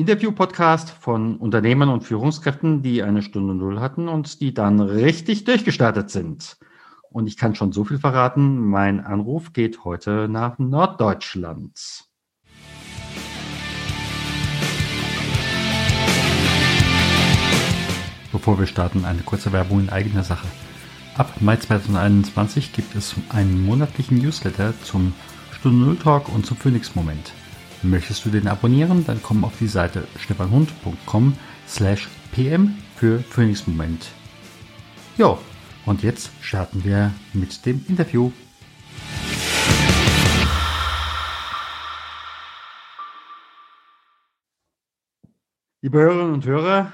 Interview-Podcast von Unternehmern und Führungskräften, die eine Stunde Null hatten und die dann richtig durchgestartet sind. Und ich kann schon so viel verraten, mein Anruf geht heute nach Norddeutschland. Bevor wir starten, eine kurze Werbung in eigener Sache. Ab Mai 2021 gibt es einen monatlichen Newsletter zum Stunde Null Talk und zum Phoenix Moment. Möchtest du den abonnieren, dann komm auf die Seite stefanhund.com slash pm für Phoenix Moment. Jo, und jetzt starten wir mit dem Interview. Liebe Hörerinnen und Hörer,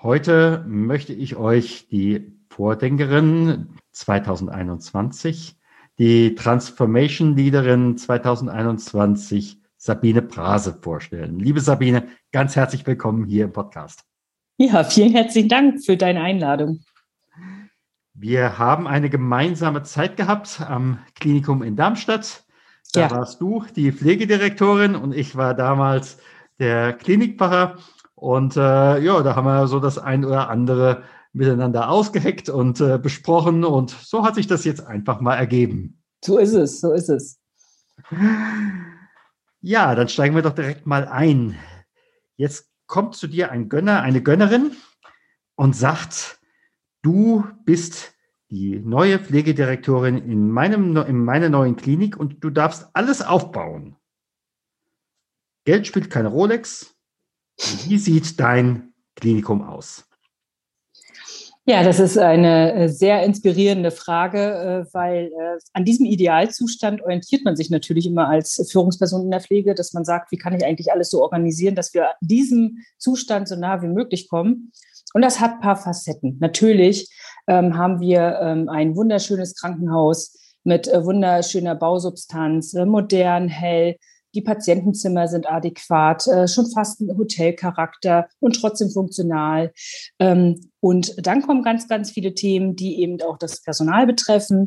heute möchte ich euch die Vordenkerin 2021, die Transformation Leaderin 2021 Sabine Brase vorstellen. Liebe Sabine, ganz herzlich willkommen hier im Podcast. Ja, vielen herzlichen Dank für deine Einladung. Wir haben eine gemeinsame Zeit gehabt am Klinikum in Darmstadt. Da ja. warst du die Pflegedirektorin und ich war damals der Klinikpfarrer. Und äh, ja, da haben wir so das ein oder andere miteinander ausgeheckt und äh, besprochen und so hat sich das jetzt einfach mal ergeben. So ist es, so ist es. Ja, dann steigen wir doch direkt mal ein. Jetzt kommt zu dir ein Gönner, eine Gönnerin und sagt, du bist die neue Pflegedirektorin in, meinem, in meiner neuen Klinik und du darfst alles aufbauen. Geld spielt keine Rolex. Wie sieht dein Klinikum aus? Ja, das ist eine äh, sehr inspirierende Frage, äh, weil äh, an diesem Idealzustand orientiert man sich natürlich immer als Führungsperson in der Pflege, dass man sagt, wie kann ich eigentlich alles so organisieren, dass wir diesem Zustand so nah wie möglich kommen. Und das hat ein paar Facetten. Natürlich ähm, haben wir ähm, ein wunderschönes Krankenhaus mit wunderschöner Bausubstanz, modern, hell, die Patientenzimmer sind adäquat, schon fast ein Hotelcharakter und trotzdem funktional. Ähm, und dann kommen ganz, ganz viele Themen, die eben auch das Personal betreffen,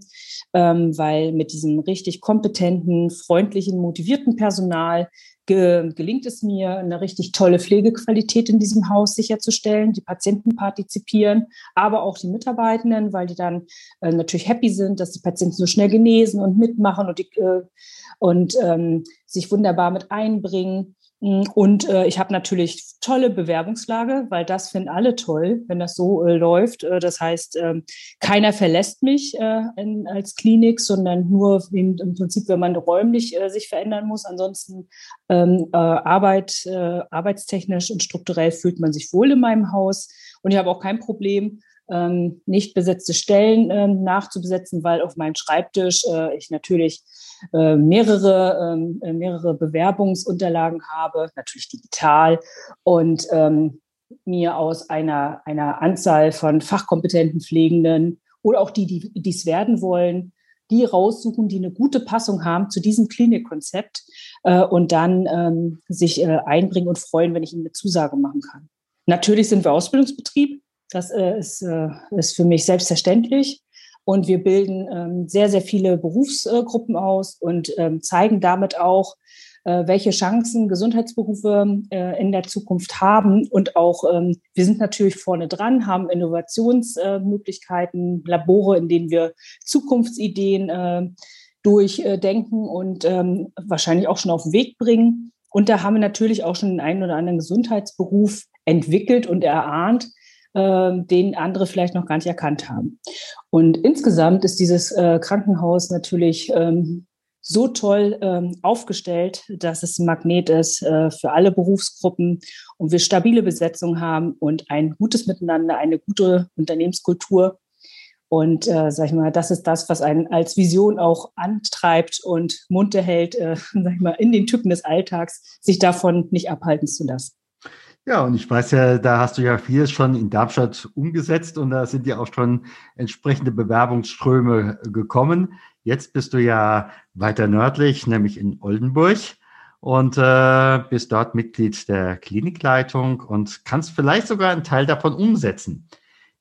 ähm, weil mit diesem richtig kompetenten, freundlichen, motivierten Personal ge gelingt es mir, eine richtig tolle Pflegequalität in diesem Haus sicherzustellen. Die Patienten partizipieren, aber auch die Mitarbeitenden, weil die dann äh, natürlich happy sind, dass die Patienten so schnell genesen und mitmachen und, die, äh, und ähm, sich wunderbar mit einbringen. Mm, und äh, ich habe natürlich tolle Bewerbungslage, weil das finden alle toll, wenn das so äh, läuft. Äh, das heißt, ähm, keiner verlässt mich äh, in, als Klinik, sondern nur im, im Prinzip, wenn man räumlich äh, sich verändern muss. Ansonsten ähm, äh, Arbeit, arbeitstechnisch und strukturell fühlt man sich wohl in meinem Haus. Und ich habe auch kein Problem, ähm, nicht besetzte Stellen ähm, nachzubesetzen, weil auf meinem Schreibtisch ich natürlich äh, mehrere, ähm, äh, mehrere Bewerbungsunterlagen habe, natürlich digital und ähm, mir aus einer, einer Anzahl von fachkompetenten Pflegenden oder auch die, die dies werden wollen, die raussuchen, die eine gute Passung haben zu diesem Klinikkonzept äh, und dann ähm, sich äh, einbringen und freuen, wenn ich ihnen eine Zusage machen kann. Natürlich sind wir Ausbildungsbetrieb. Das äh, ist, äh, ist für mich selbstverständlich. Und wir bilden ähm, sehr, sehr viele Berufsgruppen aus und ähm, zeigen damit auch, äh, welche Chancen Gesundheitsberufe äh, in der Zukunft haben. Und auch, ähm, wir sind natürlich vorne dran, haben Innovationsmöglichkeiten, Labore, in denen wir Zukunftsideen äh, durchdenken und ähm, wahrscheinlich auch schon auf den Weg bringen. Und da haben wir natürlich auch schon den einen oder anderen Gesundheitsberuf entwickelt und erahnt, den andere vielleicht noch gar nicht erkannt haben. Und insgesamt ist dieses äh, Krankenhaus natürlich ähm, so toll ähm, aufgestellt, dass es ein Magnet ist äh, für alle Berufsgruppen und wir stabile Besetzung haben und ein gutes Miteinander, eine gute Unternehmenskultur. Und äh, sag ich mal, das ist das, was einen als Vision auch antreibt und munter hält, äh, sag ich mal, in den Typen des Alltags, sich davon nicht abhalten zu lassen. Ja, und ich weiß ja, da hast du ja vieles schon in Darmstadt umgesetzt und da sind ja auch schon entsprechende Bewerbungsströme gekommen. Jetzt bist du ja weiter nördlich, nämlich in Oldenburg und äh, bist dort Mitglied der Klinikleitung und kannst vielleicht sogar einen Teil davon umsetzen.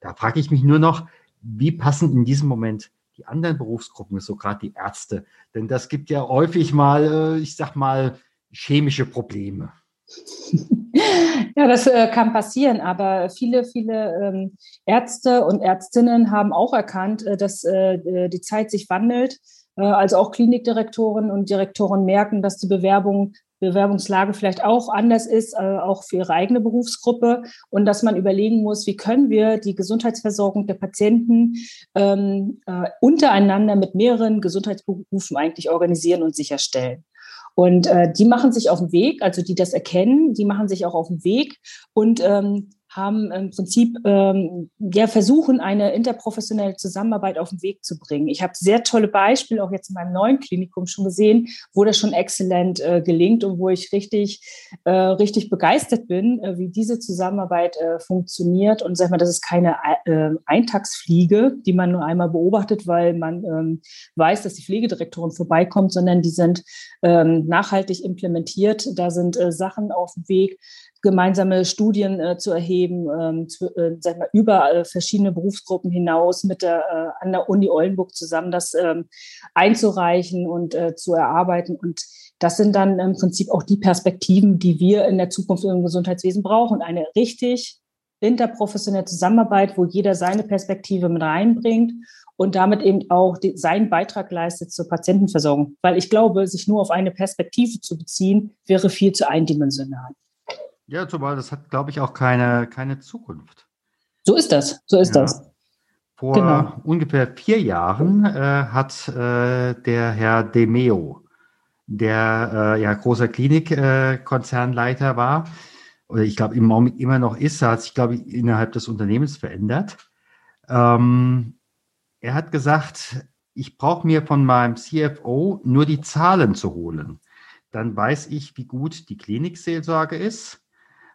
Da frage ich mich nur noch, wie passen in diesem Moment die anderen Berufsgruppen, so gerade die Ärzte? Denn das gibt ja häufig mal, äh, ich sag mal, chemische Probleme. Ja, das äh, kann passieren, aber viele, viele ähm, Ärzte und Ärztinnen haben auch erkannt, äh, dass äh, äh die Zeit sich wandelt. Äh, also auch Klinikdirektoren und Direktoren merken, dass die Bewerbung, Bewerbungslage vielleicht auch anders ist, äh, auch für ihre eigene Berufsgruppe und dass man überlegen muss, wie können wir die Gesundheitsversorgung der Patienten ähm, untereinander mit mehreren Gesundheitsberufen eigentlich organisieren und sicherstellen. Und äh, die machen sich auf den Weg, also die das erkennen, die machen sich auch auf den Weg. Und ähm, haben im Prinzip ähm, ja versuchen, eine interprofessionelle Zusammenarbeit auf den Weg zu bringen. Ich habe sehr tolle Beispiele auch jetzt in meinem neuen Klinikum schon gesehen, wo das schon exzellent äh, gelingt und wo ich richtig, äh, richtig begeistert bin, äh, wie diese Zusammenarbeit äh, funktioniert. Und sag mal, das ist keine äh, Eintagsfliege, die man nur einmal beobachtet, weil man ähm, weiß, dass die Pflegedirektorin vorbeikommt, sondern die sind ähm, nachhaltig implementiert. Da sind äh, Sachen auf dem Weg, gemeinsame Studien äh, zu erheben, ähm, zu, äh, sag mal, über äh, verschiedene Berufsgruppen hinaus mit der, äh, an der Uni Oldenburg zusammen das ähm, einzureichen und äh, zu erarbeiten. Und das sind dann im Prinzip auch die Perspektiven, die wir in der Zukunft im Gesundheitswesen brauchen. Eine richtig interprofessionelle Zusammenarbeit, wo jeder seine Perspektive mit reinbringt und damit eben auch die, seinen Beitrag leistet zur Patientenversorgung. Weil ich glaube, sich nur auf eine Perspektive zu beziehen, wäre viel zu eindimensional. Ja, zumal das hat, glaube ich, auch keine, keine Zukunft. So ist das, so ist ja. das. Vor genau. ungefähr vier Jahren äh, hat äh, der Herr Demeo, der äh, ja großer Klinikkonzernleiter äh, war, oder ich glaube im Moment immer noch ist, hat sich, glaube ich, innerhalb des Unternehmens verändert. Ähm, er hat gesagt, ich brauche mir von meinem CFO nur die Zahlen zu holen. Dann weiß ich, wie gut die Klinikseelsorge ist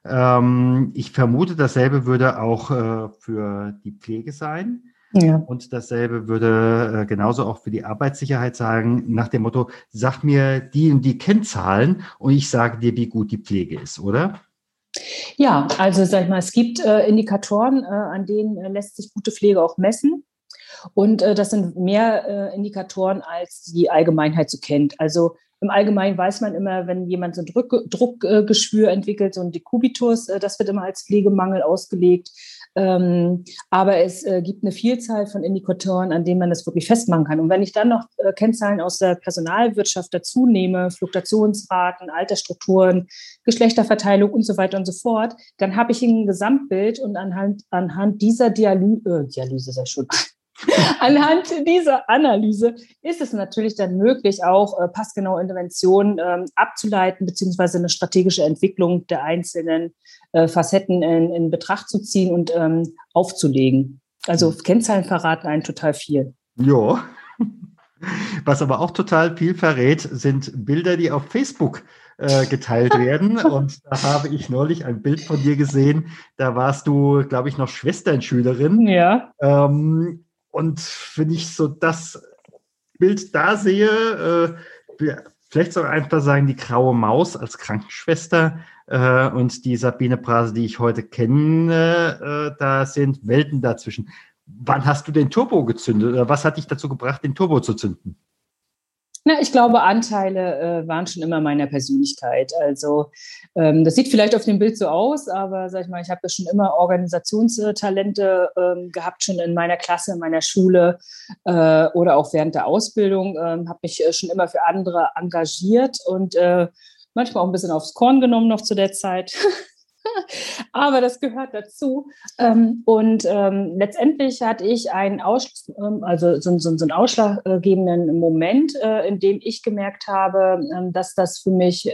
ähm, ich vermute, dasselbe würde auch äh, für die Pflege sein. Ja. Und dasselbe würde äh, genauso auch für die Arbeitssicherheit sagen, nach dem Motto, sag mir die und die Kennzahlen und ich sage dir, wie gut die Pflege ist, oder? Ja, also sag ich mal, es gibt äh, Indikatoren, äh, an denen äh, lässt sich gute Pflege auch messen. Und äh, das sind mehr Indikatoren, als die Allgemeinheit so kennt. Also im Allgemeinen weiß man immer, wenn jemand so ein Druck, Druckgeschwür entwickelt, so ein Dekubitus, äh, das wird immer als Pflegemangel ausgelegt. Ähm, aber es äh, gibt eine Vielzahl von Indikatoren, an denen man das wirklich festmachen kann. Und wenn ich dann noch äh, Kennzahlen aus der Personalwirtschaft dazu nehme, Fluktuationsraten, Altersstrukturen, Geschlechterverteilung und so weiter und so fort, dann habe ich ein Gesamtbild und anhand, anhand dieser Dialy äh, Dialyse, sei schon, Anhand dieser Analyse ist es natürlich dann möglich, auch äh, passgenaue Interventionen ähm, abzuleiten, beziehungsweise eine strategische Entwicklung der einzelnen äh, Facetten in, in, Betracht zu ziehen und ähm, aufzulegen. Also hm. Kennzahlen verraten einen total viel. Ja. Was aber auch total viel verrät, sind Bilder, die auf Facebook äh, geteilt werden. Und da habe ich neulich ein Bild von dir gesehen. Da warst du, glaube ich, noch Schwesternschülerin. Ja. Ähm, und wenn ich so das Bild da sehe, äh, vielleicht soll einfach sagen, die graue Maus als Krankenschwester äh, und die Sabine Brase, die ich heute kenne, äh, da sind Welten dazwischen. Wann hast du den Turbo gezündet oder was hat dich dazu gebracht, den Turbo zu zünden? Na, ich glaube, Anteile äh, waren schon immer meiner Persönlichkeit. Also ähm, das sieht vielleicht auf dem Bild so aus, aber sag ich mal, ich habe schon immer Organisationstalente ähm, gehabt, schon in meiner Klasse, in meiner Schule äh, oder auch während der Ausbildung. Ähm, habe mich äh, schon immer für andere engagiert und äh, manchmal auch ein bisschen aufs Korn genommen noch zu der Zeit. Aber das gehört dazu. Ähm, und ähm, letztendlich hatte ich einen Ausschluss, ähm, also so, so, so einen ausschlaggebenden Moment, äh, in dem ich gemerkt habe, dass das für mich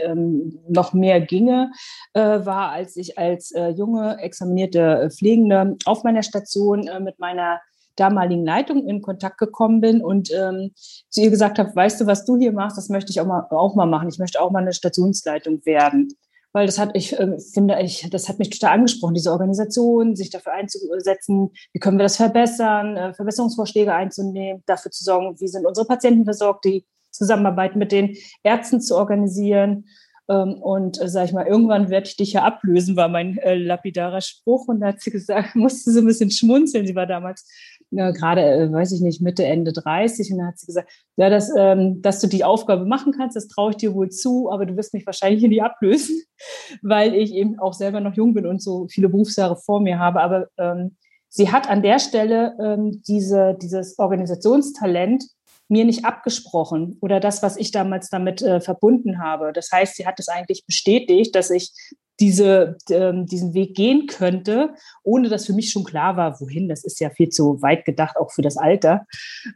noch mehr ginge, äh, war, als ich als äh, junge examinierte Pflegende auf meiner Station mit meiner damaligen Leitung in Kontakt gekommen bin und ähm, zu ihr gesagt habe, weißt du, was du hier machst, das möchte ich auch mal, auch mal machen. Ich möchte auch mal eine Stationsleitung werden weil das hat, ich äh, finde, ich, das hat mich total angesprochen, diese Organisation, sich dafür einzusetzen, wie können wir das verbessern, äh, Verbesserungsvorschläge einzunehmen, dafür zu sorgen, wie sind unsere Patienten versorgt, die Zusammenarbeit mit den Ärzten zu organisieren. Ähm, und äh, sag ich mal, irgendwann werde ich dich ja ablösen, war mein äh, lapidarer Spruch. Und da hat sie gesagt, musste so ein bisschen schmunzeln. Sie war damals äh, gerade, weiß ich nicht, Mitte, Ende 30. Und dann hat sie gesagt, ja, dass, ähm, dass du die Aufgabe machen kannst, das traue ich dir wohl zu, aber du wirst mich wahrscheinlich nie ablösen, weil ich eben auch selber noch jung bin und so viele Berufsjahre vor mir habe. Aber ähm, sie hat an der Stelle ähm, diese, dieses Organisationstalent mir nicht abgesprochen oder das, was ich damals damit äh, verbunden habe. Das heißt, sie hat es eigentlich bestätigt, dass ich diese, ähm, diesen Weg gehen könnte, ohne dass für mich schon klar war, wohin. Das ist ja viel zu weit gedacht, auch für das Alter.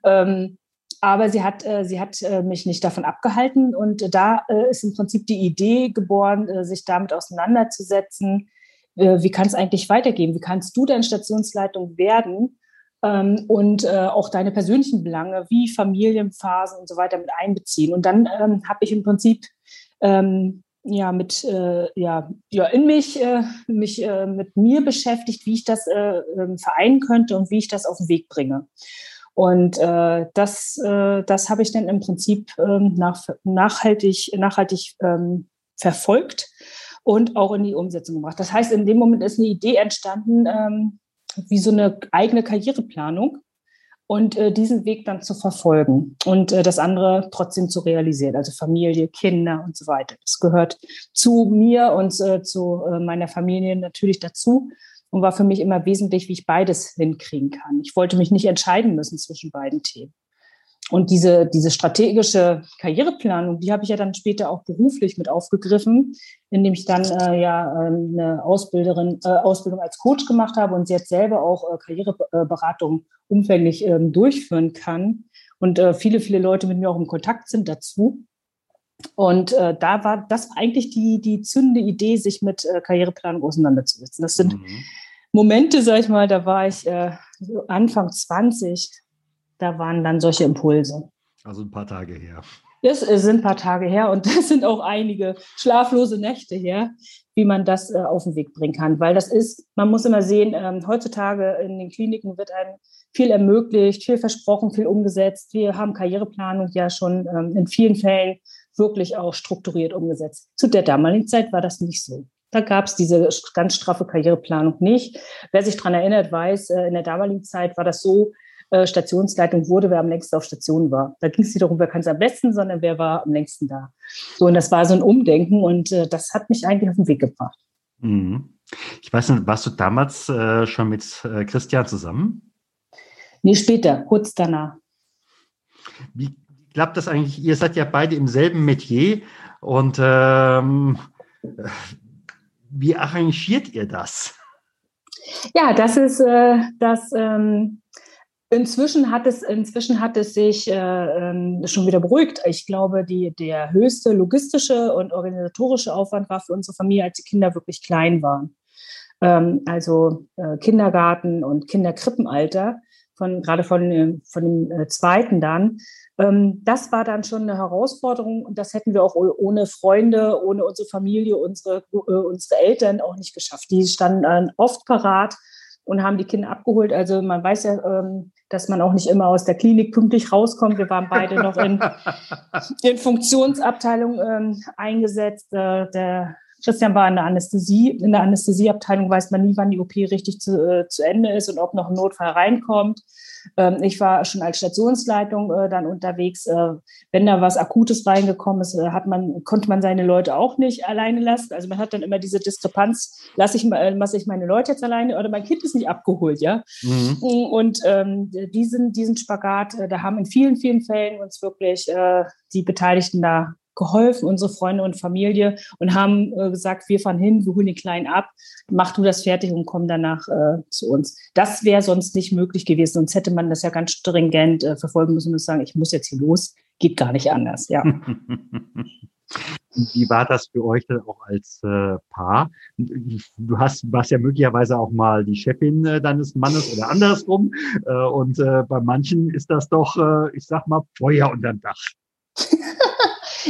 Ähm, aber sie hat, äh, sie hat äh, mich nicht davon abgehalten und da äh, ist im Prinzip die Idee geboren, äh, sich damit auseinanderzusetzen. Wie kann es eigentlich weitergehen? Wie kannst du deine Stationsleitung werden? Ähm, und äh, auch deine persönlichen Belange wie Familienphasen und so weiter mit einbeziehen. Und dann ähm, habe ich im Prinzip ähm, ja mit äh, ja ja in mich äh, mich äh, mit mir beschäftigt, wie ich das äh, ähm, vereinen könnte und wie ich das auf den Weg bringe. Und äh, das äh, das habe ich dann im Prinzip ähm, nach, nachhaltig nachhaltig ähm, verfolgt und auch in die Umsetzung gebracht. Das heißt, in dem Moment ist eine Idee entstanden, wie so eine eigene Karriereplanung und äh, diesen Weg dann zu verfolgen und äh, das andere trotzdem zu realisieren, also Familie, Kinder und so weiter. Das gehört zu mir und äh, zu äh, meiner Familie natürlich dazu und war für mich immer wesentlich, wie ich beides hinkriegen kann. Ich wollte mich nicht entscheiden müssen zwischen beiden Themen. Und diese, diese strategische Karriereplanung, die habe ich ja dann später auch beruflich mit aufgegriffen, indem ich dann äh, ja eine Ausbilderin, äh, Ausbildung als Coach gemacht habe und jetzt selber auch äh, Karriereberatung umfänglich ähm, durchführen kann. Und äh, viele, viele Leute mit mir auch im Kontakt sind dazu. Und äh, da war das eigentlich die, die zündende Idee, sich mit äh, Karriereplanung auseinanderzusetzen. Das sind mhm. Momente, sag ich mal, da war ich äh, Anfang 20, da waren dann solche Impulse. Also ein paar Tage her. Das sind ein paar Tage her und das sind auch einige schlaflose Nächte her, wie man das äh, auf den Weg bringen kann. Weil das ist, man muss immer sehen, ähm, heutzutage in den Kliniken wird einem viel ermöglicht, viel versprochen, viel umgesetzt. Wir haben Karriereplanung ja schon ähm, in vielen Fällen wirklich auch strukturiert umgesetzt. Zu der damaligen Zeit war das nicht so. Da gab es diese ganz straffe Karriereplanung nicht. Wer sich daran erinnert, weiß, äh, in der damaligen Zeit war das so, äh, Stationsleitung wurde, wer am längsten auf Station war. Da ging es nicht darum, wer kann es am besten, sondern wer war am längsten da. So, und das war so ein Umdenken und äh, das hat mich eigentlich auf den Weg gebracht. Mhm. Ich weiß nicht, warst du damals äh, schon mit äh, Christian zusammen? Nee, später, kurz danach. Wie klappt das eigentlich? Ihr seid ja beide im selben Metier und ähm, wie arrangiert ihr das? Ja, das ist äh, das. Ähm, Inzwischen hat es, inzwischen hat es sich äh, ähm, schon wieder beruhigt. Ich glaube, die, der höchste logistische und organisatorische Aufwand war für unsere Familie, als die Kinder wirklich klein waren. Ähm, also äh, Kindergarten und Kinderkrippenalter, von, gerade von, von dem äh, zweiten dann. Ähm, das war dann schon eine Herausforderung und das hätten wir auch ohne Freunde, ohne unsere Familie, unsere, äh, unsere Eltern auch nicht geschafft. Die standen dann oft parat und haben die Kinder abgeholt. Also man weiß ja, ähm, dass man auch nicht immer aus der Klinik pünktlich rauskommt. Wir waren beide noch in, in Funktionsabteilung ähm, eingesetzt. Äh, der Christian war in der Anästhesie. In der Anästhesieabteilung weiß man nie, wann die OP richtig zu, äh, zu Ende ist und ob noch ein Notfall reinkommt. Ähm, ich war schon als Stationsleitung äh, dann unterwegs. Äh, wenn da was Akutes reingekommen ist, äh, hat man, konnte man seine Leute auch nicht alleine lassen. Also man hat dann immer diese Diskrepanz, lasse ich, lasse ich meine Leute jetzt alleine oder mein Kind ist nicht abgeholt, ja. Mhm. Und ähm, diesen, diesen Spagat, da haben in vielen, vielen Fällen uns wirklich äh, die Beteiligten da geholfen, unsere Freunde und Familie, und haben äh, gesagt, wir fahren hin, wir holen den Kleinen ab, mach du das fertig und komm danach äh, zu uns. Das wäre sonst nicht möglich gewesen, sonst hätte man das ja ganz stringent äh, verfolgen müssen und sagen, ich muss jetzt hier los, geht gar nicht anders, ja. Wie war das für euch dann auch als äh, Paar? Du hast, warst ja möglicherweise auch mal die Chefin äh, deines Mannes oder andersrum. Äh, und äh, bei manchen ist das doch, äh, ich sag mal, Feuer unterm Dach.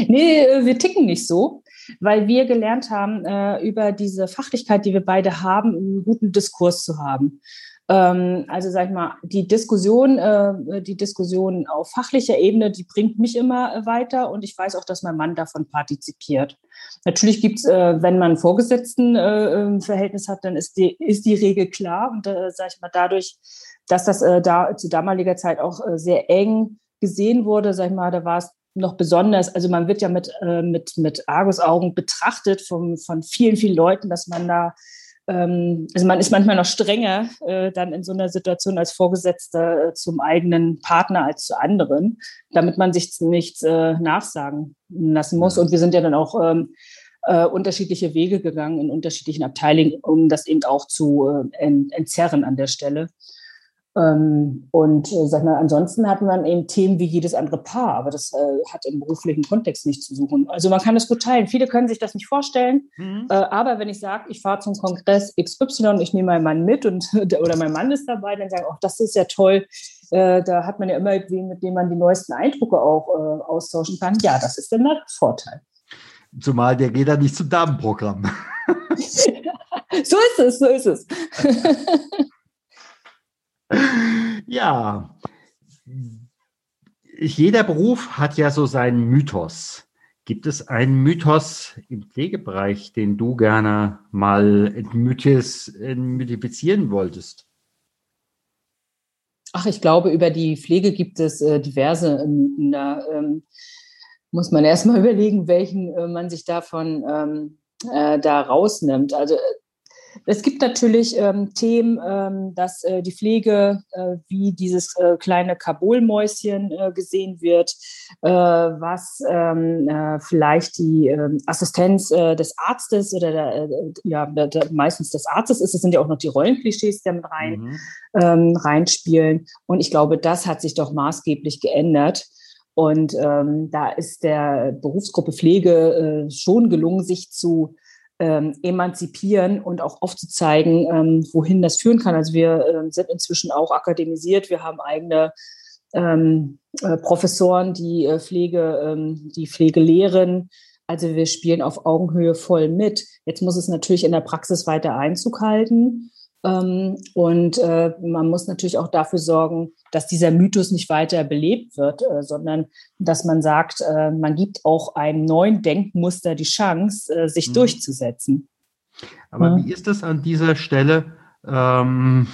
nee, äh, wir ticken nicht so. weil wir gelernt haben, äh, über diese Fachlichkeit, die wir beide haben, einen guten Diskurs zu haben. Ähm, also sag ich mal, die Diskussion, äh, die Diskussion auf fachlicher Ebene, die bringt mich immer weiter und ich weiß auch, dass mein Mann davon partizipiert. Natürlich gibt es, äh, wenn man ein Vorgesetztenverhältnis äh, hat, dann ist die, ist die Regel klar und äh, sag ich mal, dadurch, dass das äh, da zu damaliger Zeit auch sehr eng gesehen wurde, sag ich mal, da war es noch besonders, also man wird ja mit, äh, mit, mit Argusaugen betrachtet vom, von vielen, vielen Leuten, dass man da ähm, also man ist manchmal noch strenger äh, dann in so einer Situation als Vorgesetzter äh, zum eigenen Partner als zu anderen, damit man sich nichts äh, nachsagen lassen muss. Und wir sind ja dann auch ähm, äh, unterschiedliche Wege gegangen in unterschiedlichen Abteilungen, um das eben auch zu äh, entzerren an der Stelle. Ähm, und äh, sag mal, ansonsten hat man eben Themen wie jedes andere Paar, aber das äh, hat im beruflichen Kontext nichts zu suchen. Also man kann das gut teilen. Viele können sich das nicht vorstellen, mhm. äh, aber wenn ich sage, ich fahre zum Kongress XY und ich nehme meinen Mann mit und oder mein Mann ist dabei, dann sagen auch, das ist ja toll. Äh, da hat man ja immer wen, mit dem man die neuesten Eindrücke auch äh, austauschen kann. Ja, das ist dann der Vorteil. Zumal der geht da nicht zum Damenprogramm. so ist es, so ist es. ja, jeder Beruf hat ja so seinen Mythos. Gibt es einen Mythos im Pflegebereich, den du gerne mal entmythifizieren wolltest? Ach, ich glaube, über die Pflege gibt es äh, diverse Mythen. Da ähm, muss man erstmal überlegen, welchen äh, man sich davon ähm, äh, da rausnimmt. Also es gibt natürlich ähm, Themen, ähm, dass äh, die Pflege äh, wie dieses äh, kleine Kabulmäuschen äh, gesehen wird, äh, was ähm, äh, vielleicht die ähm, Assistenz des Arztes oder der, ja, der, der, meistens des Arztes ist. Es sind ja auch noch die Rollenklischees, die damit rein, mhm. Ähm, reinspielen. Und ich glaube, das hat sich doch maßgeblich geändert. Und ähm, da ist der Berufsgruppe Pflege schon gelungen, sich zu ähm, emanzipieren und auch aufzuzeigen, ähm, wohin das führen kann. Also wir äh, sind inzwischen auch akademisiert, wir haben eigene ähm, äh, Professoren, die äh, Pflege, ähm, die Pflege lehren. Also wir spielen auf Augenhöhe voll mit. Jetzt muss es natürlich in der Praxis weiter Einzug halten. Ähm, und äh, man muss natürlich auch dafür sorgen, dass dieser Mythos nicht weiter belebt wird, äh, sondern dass man sagt, äh, man gibt auch einem neuen Denkmuster die Chance, sich mhm. durchzusetzen. Aber ja. wie ist das an dieser Stelle? Ähm,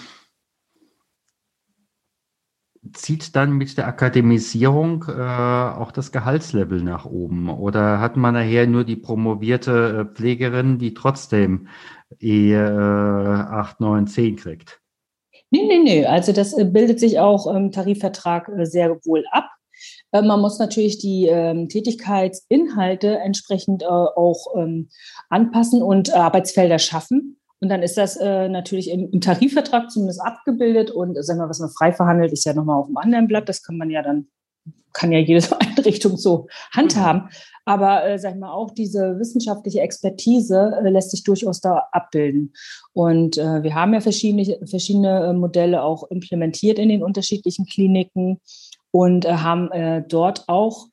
zieht dann mit der Akademisierung äh, auch das Gehaltslevel nach oben? Oder hat man nachher nur die promovierte Pflegerin, die trotzdem eh 8, 9, 10 kriegt. Nee, nee, nee. Also das äh, bildet sich auch im Tarifvertrag äh, sehr wohl ab. Äh, man muss natürlich die ähm, Tätigkeitsinhalte entsprechend äh, auch ähm, anpassen und Arbeitsfelder schaffen. Und dann ist das äh, natürlich im, im, Tarifvertrag zumindest abgebildet. Und sagen wir, was man frei verhandelt, ist ja nochmal auf dem anderen Blatt. Das kann man ja dann kann ja jede Einrichtung so handhaben. Mhm. Aber äh, sag ich mal, auch diese wissenschaftliche Expertise äh, lässt sich durchaus da abbilden. Und äh, wir haben ja verschiedene, verschiedene äh, Modelle auch implementiert in den unterschiedlichen Kliniken und äh, haben äh, dort auch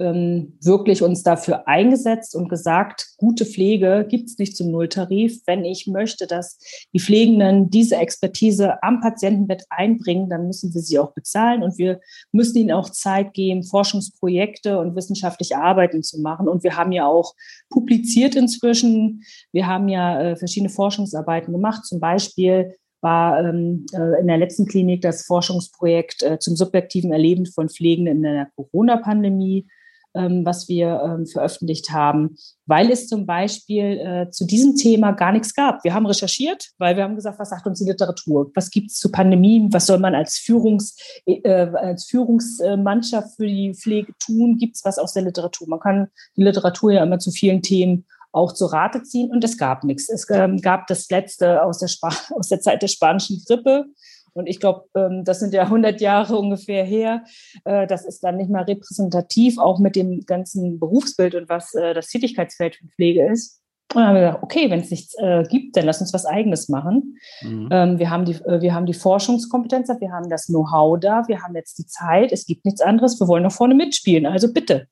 ähm, wirklich uns dafür eingesetzt und gesagt, gute Pflege gibt es nicht zum Nulltarif. Wenn ich möchte, dass die Pflegenden diese Expertise am Patientenbett einbringen, dann müssen wir sie auch bezahlen und wir müssen ihnen auch Zeit geben, Forschungsprojekte und wissenschaftliche Arbeiten zu machen. Und wir haben ja auch publiziert inzwischen. Wir haben ja äh, verschiedene Forschungsarbeiten gemacht, zum Beispiel war ähm, äh, in der letzten Klinik das Forschungsprojekt äh, zum subjektiven Erleben von Pflegenden in der Corona-Pandemie ähm, was wir ähm, veröffentlicht haben, weil es zum Beispiel äh, zu diesem Thema gar nichts gab. Wir haben recherchiert, weil wir haben gesagt, was sagt uns die Literatur? Was gibt es zu Pandemien? Was soll man als, Führungs, äh, als Führungsmannschaft für die Pflege tun? Gibt es was aus der Literatur? Man kann die Literatur ja immer zu vielen Themen auch zu Rate ziehen und es gab nichts. Es ähm, gab das letzte aus der, aus der Zeit der spanischen Grippe und ich glaube, ähm, das sind ja 100 Jahre ungefähr her. Äh, das ist dann nicht mal repräsentativ, auch mit dem ganzen Berufsbild und was äh, das Tätigkeitsfeld von Pflege ist. Und dann haben wir gesagt, okay, wenn es nichts äh, gibt, dann lass uns was Eigenes machen. Mhm. Ähm, wir, haben die, äh, wir haben die Forschungskompetenz, wir haben das Know-how da, wir haben jetzt die Zeit, es gibt nichts anderes, wir wollen nach vorne mitspielen, also bitte.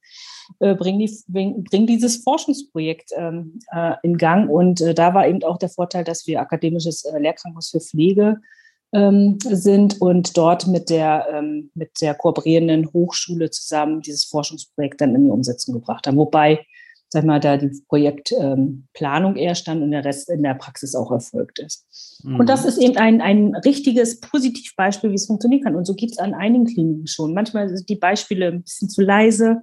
äh, bringen, die, bringen dieses Forschungsprojekt ähm, äh, in Gang. Und da war eben auch der Vorteil, dass wir akademisches Lehrkrankenhaus für Pflege ähm, sind und dort mit der, ähm, mit der kooperierenden Hochschule zusammen dieses Forschungsprojekt dann in die Umsetzung gebracht haben. Wobei, sag mal, da die Projektplanung ähm, eher stand und der Rest in der Praxis auch erfolgt ist. Mhm. Und das ist eben ein, ein richtiges Positivbeispiel, wie es funktionieren kann. Und so gibt es an einigen Kliniken schon. Manchmal sind die Beispiele ein bisschen zu leise,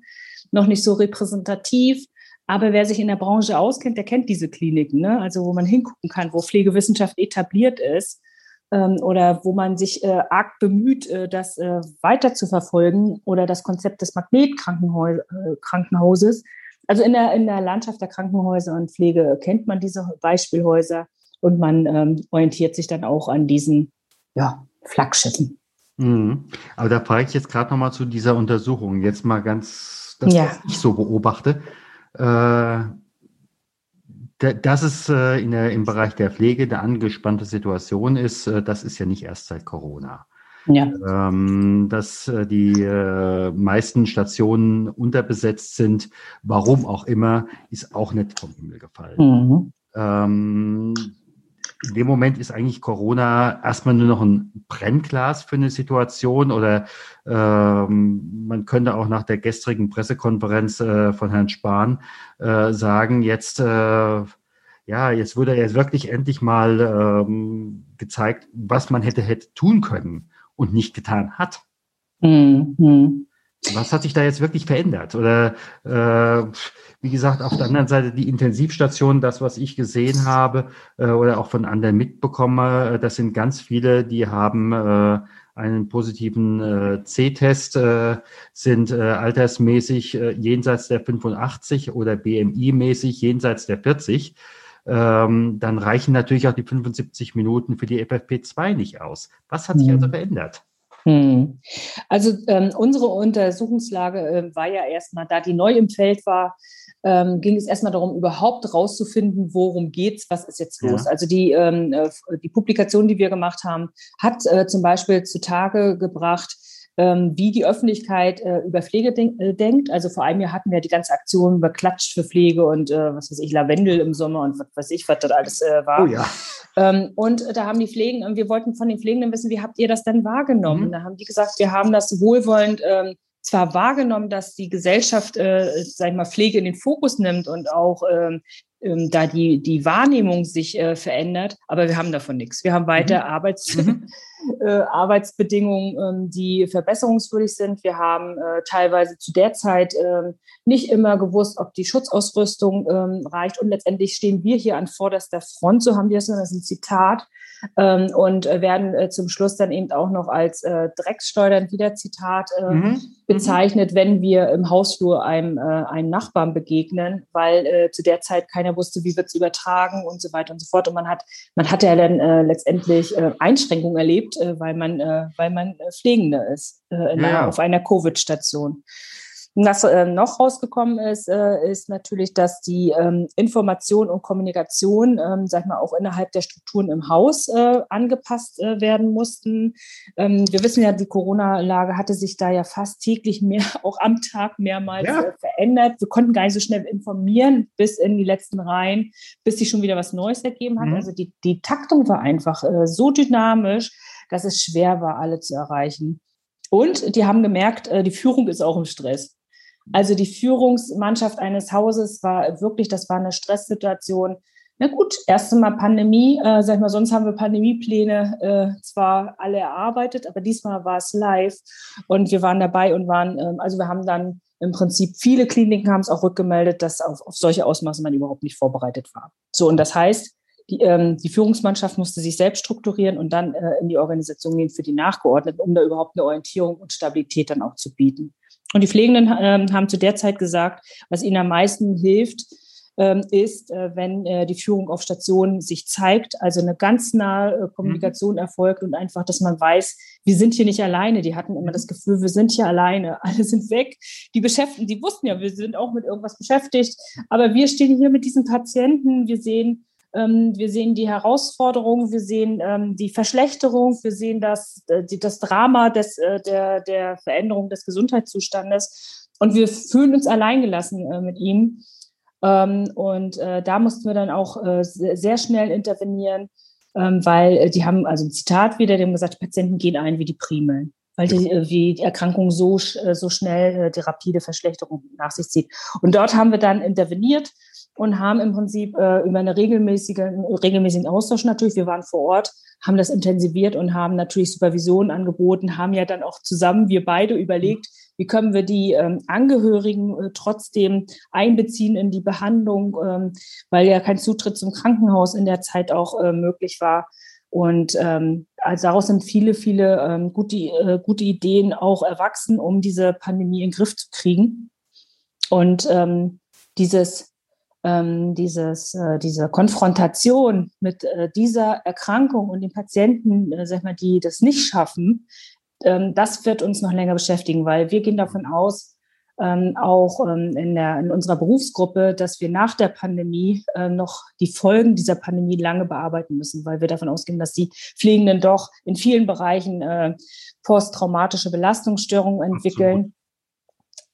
noch nicht so repräsentativ. Aber wer sich in der Branche auskennt, der kennt diese Kliniken, ne? also wo man hingucken kann, wo Pflegewissenschaft etabliert ist ähm, oder wo man sich äh, arg bemüht, äh, das äh, weiter zu verfolgen oder das Konzept des Magnetkrankenhauses. Äh, also in der, in der Landschaft der Krankenhäuser und Pflege kennt man diese Beispielhäuser und man ähm, orientiert sich dann auch an diesen ja, Flaggschiffen. Mhm. Aber da frage ich jetzt gerade nochmal zu dieser Untersuchung. Jetzt mal ganz, das, ja. was ich so beobachte. Äh, dass es äh, in der, im Bereich der Pflege eine angespannte Situation ist, äh, das ist ja nicht erst seit Corona. Ja. Ähm, dass äh, die äh, meisten Stationen unterbesetzt sind, warum auch immer, ist auch nicht vom Himmel gefallen. Mhm. Ähm, in dem Moment ist eigentlich Corona erstmal nur noch ein Brennglas für eine Situation oder ähm, man könnte auch nach der gestrigen Pressekonferenz äh, von Herrn Spahn äh, sagen, jetzt äh, ja, jetzt wurde jetzt wirklich endlich mal ähm, gezeigt, was man hätte, hätte tun können und nicht getan hat. Mhm. Was hat sich da jetzt wirklich verändert? Oder äh, wie gesagt, auf der anderen Seite die Intensivstation, das, was ich gesehen habe äh, oder auch von anderen mitbekomme, äh, das sind ganz viele, die haben äh, einen positiven äh, C-Test, äh, sind äh, altersmäßig äh, jenseits der 85 oder BMI-mäßig jenseits der 40. Ähm, dann reichen natürlich auch die 75 Minuten für die FFP2 nicht aus. Was hat sich also verändert? Hm. Also ähm, unsere Untersuchungslage äh, war ja erstmal, da die neu im Feld war, ähm, ging es erstmal darum, überhaupt rauszufinden, worum geht's, was ist jetzt los. Ja. Also die, ähm, äh, die Publikation, die wir gemacht haben, hat äh, zum Beispiel zutage gebracht, ähm, wie die Öffentlichkeit äh, über Pflege denk, äh, denkt. Also vor einem Jahr hatten wir die ganze Aktion über Klatsch für Pflege und äh, was weiß ich, Lavendel im Sommer und was weiß ich, was das alles äh, war. Oh ja. Ähm, und da haben die Pflegen, wir wollten von den Pflegenden wissen, wie habt ihr das denn wahrgenommen? Mhm. Da haben die gesagt, wir haben das wohlwollend ähm, zwar wahrgenommen, dass die Gesellschaft, äh, sag ich mal, Pflege in den Fokus nimmt und auch ähm, ähm, da die, die Wahrnehmung sich äh, verändert, aber wir haben davon nichts. Wir haben weiter mhm. Arbeits, mhm. äh, Arbeitsbedingungen, ähm, die verbesserungswürdig sind. Wir haben äh, teilweise zu der Zeit ähm, nicht immer gewusst, ob die Schutzausrüstung ähm, reicht. Und letztendlich stehen wir hier an vorderster Front, so haben wir es, das ist ein Zitat, ähm, und äh, werden äh, zum Schluss dann eben auch noch als äh, Dreckssteuern, wieder Zitat, äh, mhm. mhm. bezeichnet, wenn wir im Hausflur einem, einem Nachbarn begegnen, weil zu der Zeit keiner wusste, wie wird es übertragen und so weiter und so fort. Und man hat, man hat ja dann äh, letztendlich äh, Einschränkungen erlebt, äh, weil man, äh, weil man äh, Pflegender ist äh, ja. einer, auf einer Covid-Station. Was äh, noch rausgekommen ist, äh, ist natürlich, dass die ähm, Information und Kommunikation, ähm, sag ich mal, auch innerhalb der Strukturen im Haus äh, angepasst äh, werden mussten. Ähm, wir wissen ja, die Corona-Lage hatte sich da ja fast täglich mehr, auch am Tag mehrmals ja. Äh, verändert. Wir konnten gar nicht so schnell informieren bis in die letzten Reihen, bis sich schon wieder was Neues ergeben hat. Mhm. Also die, die Taktung war einfach äh, so dynamisch, dass es schwer war, alle zu erreichen. Und die haben gemerkt, die Führung ist auch im Stress. Also die Führungsmannschaft eines Hauses war wirklich, das war eine Stresssituation. Na gut, erst einmal Pandemie, äh, sag ich mal, sonst haben wir Pandemiepläne äh, zwar alle erarbeitet, aber diesmal war es live und wir waren dabei und waren, äh, also wir haben dann im Prinzip viele Kliniken haben es auch rückgemeldet, dass auf, auf solche Ausmaße man überhaupt nicht vorbereitet war. So, und das heißt, die, ähm, die Führungsmannschaft musste sich selbst strukturieren und dann äh, in die Organisation gehen für die Nachgeordneten, um da überhaupt eine Orientierung und Stabilität dann auch zu bieten. Und die Pflegenden ähm, haben zu der Zeit gesagt, was ihnen am meisten hilft, ähm, ist, äh, wenn äh, die Führung auf Stationen sich zeigt, also eine ganz nahe äh, Kommunikation mhm. erfolgt und einfach, dass man weiß, wir sind hier nicht alleine. Die hatten immer das Gefühl, wir sind hier alleine, alle sind weg. Die Beschäftigten, die wussten ja, wir sind auch mit irgendwas beschäftigt, aber wir stehen hier mit diesen Patienten, wir sehen, wir sehen die Herausforderungen, wir sehen ähm, die Verschlechterung, wir sehen das, äh, das Drama des, äh, der, der Veränderung des Gesundheitszustandes. Und wir fühlen uns alleingelassen äh, mit ihm. Ähm, und da mussten wir dann auch sehr schnell intervenieren, ähm, weil die haben, also ein Zitat wieder, die haben gesagt, Patienten gehen ein wie die Primeln weil die, wie die Erkrankung so, so schnell die rapide Verschlechterung nach sich zieht. Und dort haben wir dann interveniert und haben im Prinzip äh, über eine regelmäßige, regelmäßigen Austausch natürlich, wir waren vor Ort, haben das intensiviert und haben natürlich Supervision angeboten, haben ja dann auch zusammen, wir beide überlegt, wie können wir die ähm, Angehörigen äh, trotzdem einbeziehen in die Behandlung, ähm, weil ja kein Zutritt zum Krankenhaus in der Zeit auch äh, möglich war. Und ähm, also daraus sind viele, viele ähm, gute, äh, gute Ideen auch erwachsen, um diese Pandemie in den Griff zu kriegen. Und ähm, dieses ähm, dieses, äh, diese Konfrontation mit äh, dieser Erkrankung und den Patienten, äh, sag mal, die das nicht schaffen, ähm, das wird uns noch länger beschäftigen, weil wir gehen davon aus, ähm, auch ähm, in, der, in unserer Berufsgruppe, dass wir nach der Pandemie äh, noch die Folgen dieser Pandemie lange bearbeiten müssen, weil wir davon ausgehen, dass die Pflegenden doch in vielen Bereichen äh, posttraumatische Belastungsstörungen entwickeln.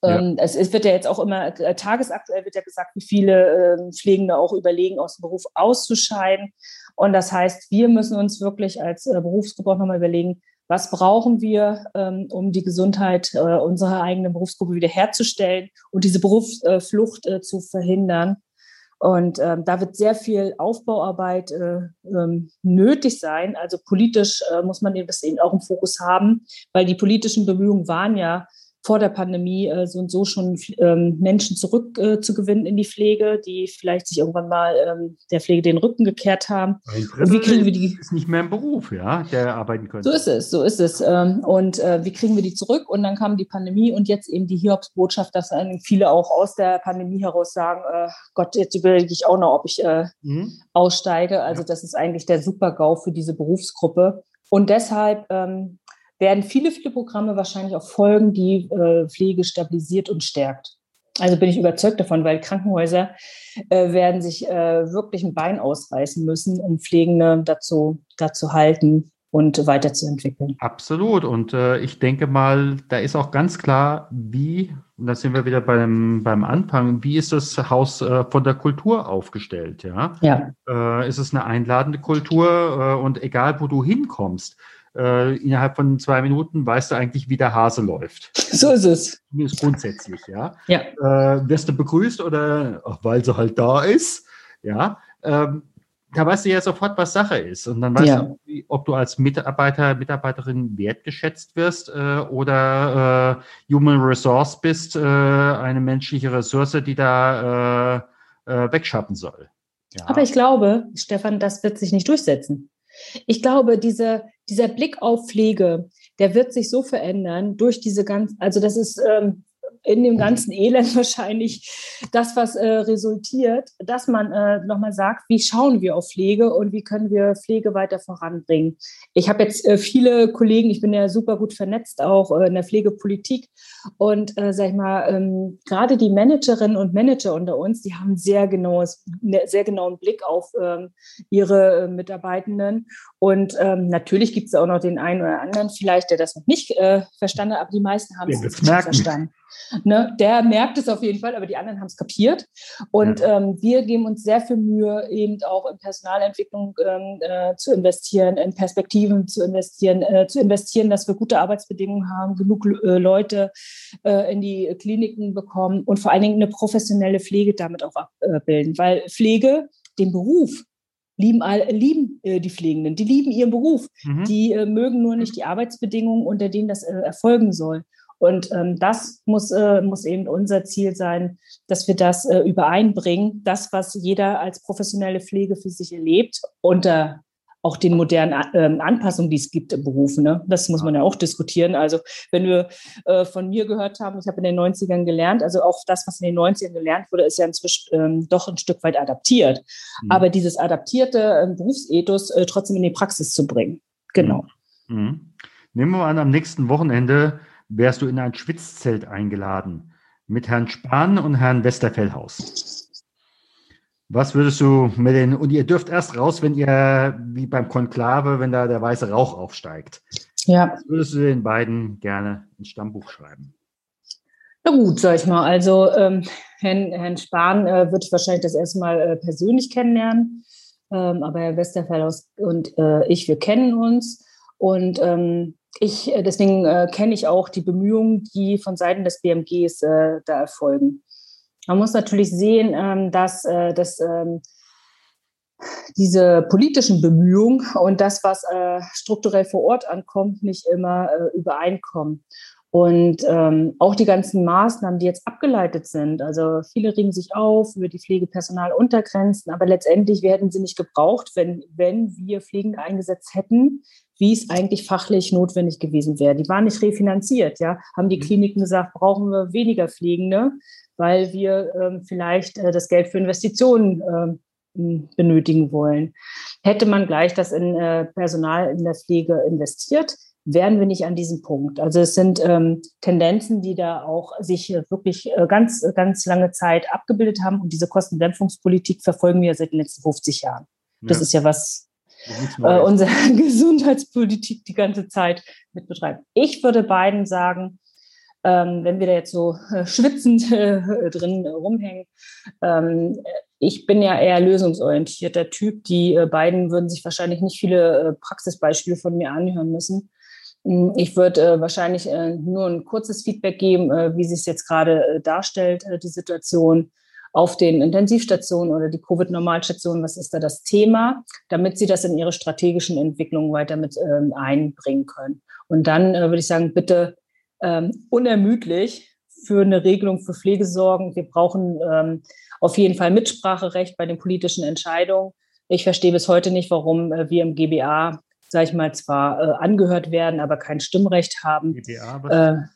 Ja. Ähm, es, wird ja jetzt auch immer, äh, tagesaktuell wird ja gesagt, wie viele äh, Pflegende auch überlegen, aus dem Beruf auszuscheiden. Und das heißt, wir müssen uns wirklich als äh, Berufsgruppe auch nochmal überlegen, was brauchen wir, ähm, um die Gesundheit äh, unserer eigenen Berufsgruppe wiederherzustellen und diese Berufsflucht äh, zu verhindern. Und ähm, da wird sehr viel Aufbauarbeit äh, ähm, nötig sein. Also politisch muss man das eben auch im Fokus haben, weil die politischen Bemühungen waren ja, vor der Pandemie äh, so und so schon ähm, Menschen zurückzugewinnen äh, in die Pflege, die vielleicht sich irgendwann mal ähm, der Pflege den Rücken gekehrt haben. Ein und wie kriegen wir die? Ist nicht mehr im Beruf, ja, der arbeiten könnte. So ist es, so ist es. Ähm, und äh, wie kriegen wir die zurück? Und dann kam die Pandemie und jetzt eben die Hiobsbotschaft, dass viele auch aus der Pandemie heraus sagen: äh, Gott, jetzt überlege ich auch noch, ob ich äh, mhm. aussteige. Also ja. das ist eigentlich der Super-GAU für diese Berufsgruppe. Und deshalb ähm, werden viele, viele Programme wahrscheinlich auch folgen, die äh, Pflege stabilisiert und stärkt. Also bin ich überzeugt davon, weil Krankenhäuser äh, werden sich äh, wirklich ein Bein ausreißen müssen, um Pflegende dazu, dazu halten und weiterzuentwickeln. Absolut. Und äh, ich denke mal, da ist auch ganz klar, wie, und da sind wir wieder beim, beim Anfang, wie ist das Haus äh, von der Kultur aufgestellt? Ja. ja. Äh, ist es eine einladende Kultur äh, und egal, wo du hinkommst, äh, innerhalb von zwei Minuten weißt du eigentlich, wie der Hase läuft. So ist es. Zumindest grundsätzlich, ja. ja. Äh, wirst du begrüßt oder ach, weil sie halt da ist, ja. Ähm, da weißt du ja sofort, was Sache ist. Und dann weißt ja. du, ob du als Mitarbeiter, Mitarbeiterin wertgeschätzt wirst äh, oder äh, Human Resource bist, äh, eine menschliche Ressource, die da äh, äh, wegschaffen soll. Ja. Aber ich glaube, Stefan, das wird sich nicht durchsetzen. Ich glaube, diese, dieser Blick auf Pflege, der wird sich so verändern durch diese ganzen, also das ist ähm, in dem ganzen Elend wahrscheinlich das, was äh, resultiert, dass man äh, nochmal sagt, wie schauen wir auf Pflege und wie können wir Pflege weiter voranbringen. Ich habe jetzt äh, viele Kollegen, ich bin ja super gut vernetzt auch äh, in der Pflegepolitik und äh, sag ich mal, ähm, gerade die Managerinnen und Manager unter uns, die haben sehr genaues, ne, sehr genauen Blick auf ähm, ihre äh, Mitarbeitenden und ähm, natürlich gibt es auch noch den einen oder anderen vielleicht, der das noch nicht äh, verstanden hat, aber die meisten haben es verstanden. Ne? Der merkt es auf jeden Fall, aber die anderen haben es kapiert. Und ja. ähm, wir geben uns sehr viel Mühe, eben auch in Personalentwicklung ähm, äh, zu investieren, in Perspektiven zu investieren, äh, zu investieren, dass wir gute Arbeitsbedingungen haben, genug äh, Leute äh, in die Kliniken bekommen und vor allen Dingen eine professionelle Pflege damit auch abbilden. Weil Pflege, den Beruf, lieben, all, lieben äh, die Pflegenden, die lieben ihren Beruf, mhm. die äh, mögen nur nicht die Arbeitsbedingungen, unter denen das äh, erfolgen soll. Und ähm, das muss, äh, muss eben unser Ziel sein, dass wir das äh, übereinbringen, das, was jeder als professionelle Pflege für sich erlebt, unter auch den modernen äh, Anpassungen, die es gibt im Beruf. Ne? Das muss man ja auch diskutieren. Also wenn wir äh, von mir gehört haben, ich habe in den 90ern gelernt, also auch das, was in den 90ern gelernt wurde, ist ja inzwischen ähm, doch ein Stück weit adaptiert. Mhm. Aber dieses adaptierte äh, Berufsethos trotzdem in die Praxis zu bringen. Genau. Mhm. mhm. Nehmen wir mal an, am nächsten Wochenende wärst du in ein Schwitzzelt eingeladen mit Herrn Spahn und Herrn Westerfellhaus. Was würdest du mit den, und ihr dürft erst raus, wenn ihr, wie beim Konklave, wenn da der weiße Rauch aufsteigt. Ja. Was würdest du den beiden gerne ins Stammbuch schreiben? Na gut, sag ich mal. Also ähm, Herrn, Herrn Spahn äh, wird wahrscheinlich das erste Mal äh, persönlich kennenlernen. Ähm, aber Herr Westerfeld und äh, ich, wir kennen uns. Und ähm, ich, äh, deswegen äh, kenne ich auch die Bemühungen, die von Seiten des BMGs äh, da erfolgen. Man muss natürlich sehen, ähm, dass, äh, dass ähm, diese politischen Bemühungen und das, was äh, strukturell vor Ort ankommt, nicht immer äh, übereinkommen. Und ähm, auch die ganzen Maßnahmen, die jetzt abgeleitet sind. Also viele regen sich auf über die Pflegepersonaluntergrenzen, aber letztendlich werden sie nicht gebraucht, wenn, wenn wir Pflegende eingesetzt hätten, wie es eigentlich fachlich notwendig gewesen wäre. Die waren nicht refinanziert, ja. Haben die mhm. Kliniken gesagt, brauchen wir weniger Pflegende, weil wir ähm, vielleicht äh, das Geld für Investitionen ähm, benötigen wollen. Hätte man gleich das in äh, Personal in der Pflege investiert, wären wir nicht an diesem Punkt. Also es sind ähm, Tendenzen, die da auch sich wirklich äh, ganz, ganz lange Zeit abgebildet haben. Und diese Kostendämpfungspolitik verfolgen wir seit den letzten 50 Jahren. Das ja. ist ja was äh, unsere Gesundheitspolitik die ganze Zeit mit betreibt. Ich würde beiden sagen, ähm, wenn wir da jetzt so äh, schwitzend äh, drin rumhängen, ähm, ich bin ja eher lösungsorientierter Typ. Die äh, beiden würden sich wahrscheinlich nicht viele äh, Praxisbeispiele von mir anhören müssen. Hm, ich würde äh, wahrscheinlich äh, nur ein kurzes Feedback geben, äh, wie sich es jetzt gerade äh, darstellt, äh, die Situation auf den Intensivstationen oder die Covid-Normalstationen. Was ist da das Thema, damit Sie das in Ihre strategischen Entwicklungen weiter mit ähm, einbringen können? Und dann äh, würde ich sagen, bitte ähm, unermüdlich für eine Regelung für Pflegesorgen. Wir brauchen ähm, auf jeden Fall Mitspracherecht bei den politischen Entscheidungen. Ich verstehe bis heute nicht, warum wir im GBA sage ich mal, zwar äh, angehört werden, aber kein Stimmrecht haben. EDA, äh,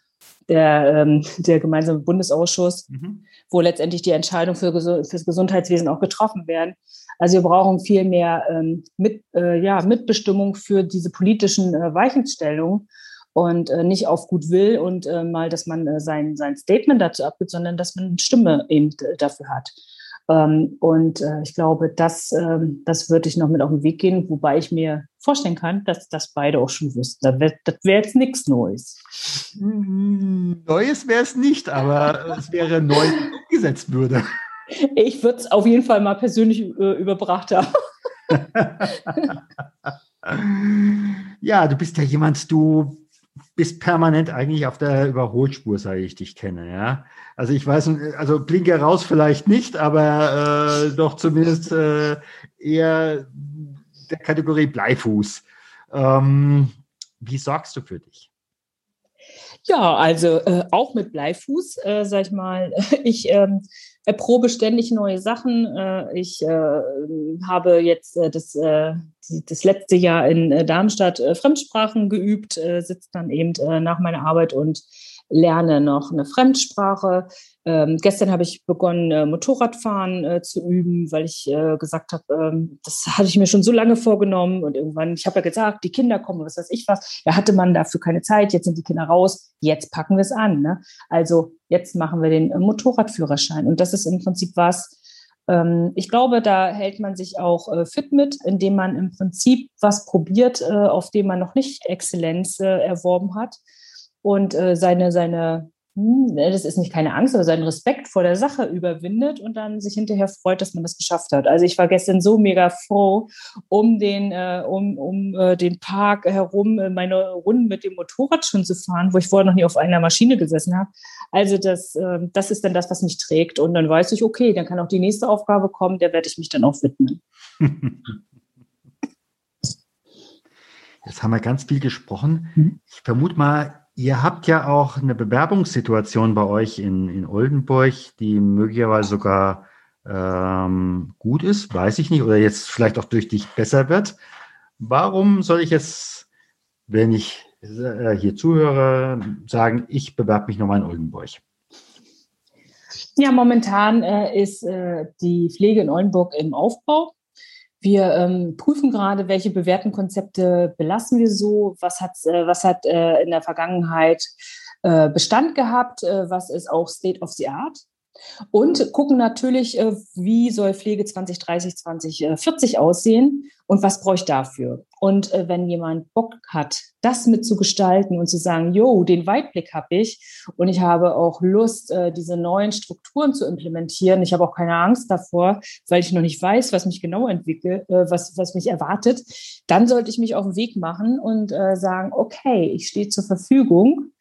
der, ähm, der gemeinsame Bundesausschuss, mhm. wo letztendlich die Entscheidungen für, fürs Gesundheitswesen auch getroffen werden. Also wir brauchen viel mehr ähm, mit, äh, ja, Mitbestimmung für diese politischen äh, Weichenstellungen und äh, nicht auf gut will und äh, mal, dass man äh, sein, sein Statement dazu abgibt, sondern dass man eine Stimme eben dafür hat. Ähm, und äh, ich glaube, das, ähm, das würde ich noch mit auf den Weg gehen, wobei ich mir vorstellen kann, dass das beide auch schon wüssten. Das wäre wär jetzt nichts Neues. Hm, Neues wäre es nicht, aber es wäre neu, wenn umgesetzt würde. Ich würde es auf jeden Fall mal persönlich äh, überbracht haben. ja, du bist ja jemand, du bist permanent eigentlich auf der Überholspur, seit ich dich kenne, ja. Also ich weiß, also Blinker raus vielleicht nicht, aber äh, doch zumindest äh, eher der Kategorie Bleifuß. Ähm, wie sorgst du für dich? Ja, also äh, auch mit Bleifuß, äh, sag ich mal. Ich ähm, erprobe ständig neue Sachen. Äh, ich äh, habe jetzt äh, das, äh, die, das letzte Jahr in Darmstadt Fremdsprachen geübt, sitze dann eben nach meiner Arbeit und lerne noch eine Fremdsprache. Ähm, gestern habe ich begonnen, äh, Motorradfahren äh, zu üben, weil ich äh, gesagt habe, ähm, das hatte ich mir schon so lange vorgenommen und irgendwann, ich habe ja gesagt, die Kinder kommen, was weiß ich was. Da hatte man dafür keine Zeit, jetzt sind die Kinder raus, jetzt packen wir es an. Ne? Also jetzt machen wir den äh, Motorradführerschein und das ist im Prinzip was, ähm, ich glaube, da hält man sich auch äh, fit mit, indem man im Prinzip was probiert, äh, auf dem man noch nicht Exzellenz erworben hat und seine, seine hm, ne, das ist nicht keine Angst, aber seinen Respekt vor der Sache überwindet und dann sich hinterher freut, dass man das geschafft hat. Also ich war gestern so mega froh, um den, äh, um, um äh, den Park herum äh, meine Runden mit dem Motorrad schon zu fahren, wo ich vorher noch nie auf einer Maschine gesessen habe. Also das, äh, das ist dann das, was mich trägt. Und dann weiß ich, okay, dann kann auch die nächste Aufgabe kommen, der werde ich mich dann auch widmen. Jetzt haben wir ganz viel gesprochen. Mhm. Ich vermute mal, Ihr habt ja auch eine Bewerbungssituation bei euch in, in Oldenburg, die möglicherweise sogar ähm, gut ist, weiß ich nicht, oder jetzt vielleicht auch durch dich besser wird. Warum soll ich jetzt, wenn ich äh, hier zuhöre, sagen, ich bewerbe mich nochmal in Oldenburg? Ja, momentan äh, ist äh, die Pflege in Oldenburg im Aufbau. Wir ähm, prüfen gerade, welche bewährten Konzepte belassen wir so, was hat, äh, was hat äh, in der Vergangenheit äh, Bestand gehabt, äh, was ist auch State of the Art. Und gucken natürlich, äh, wie soll Pflege 2030, 2040 aussehen und was brauche ich dafür? Und äh, wenn jemand Bock hat, das mitzugestalten und zu sagen, jo, den Weitblick habe ich und ich habe auch Lust, äh, diese neuen Strukturen zu implementieren. Ich habe auch keine Angst davor, weil ich noch nicht weiß, was mich genau entwickelt, was, was mich erwartet. Dann sollte ich mich auf den Weg machen und sagen, okay, ich stehe zur Verfügung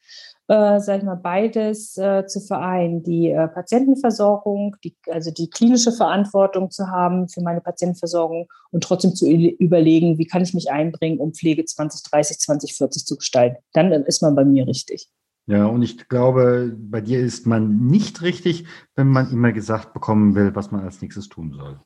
äh, sag ich mal, beides äh, zu vereinen, die äh, Patientenversorgung, die, also die klinische Verantwortung zu haben für meine Patientenversorgung und trotzdem zu überlegen, wie kann ich mich einbringen, um Pflege 2030, 2040 zu gestalten. Dann ist man bei mir richtig. Ja, und ich glaube, bei dir ist man nicht richtig, wenn man immer gesagt bekommen will, was man als nächstes tun soll.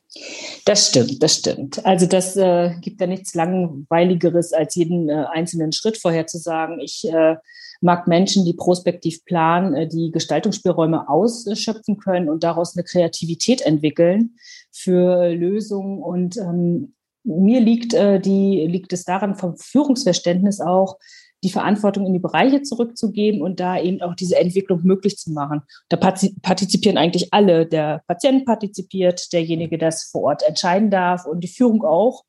Das stimmt, das stimmt. Also das äh, gibt ja nichts Langweiligeres, als jeden äh, einzelnen Schritt vorher zu sagen, ich äh, mag Menschen, die prospektiv planen, äh, die Gestaltungsspielräume ausschöpfen können und daraus eine Kreativität entwickeln für Lösungen. Und ähm, mir liegt, äh, die, liegt es daran, vom Führungsverständnis auch, die Verantwortung in die Bereiche zurückzugeben und da eben auch diese Entwicklung möglich zu machen. Da partizipieren eigentlich alle. Der Patient partizipiert, derjenige, der es vor Ort entscheiden darf und die Führung auch,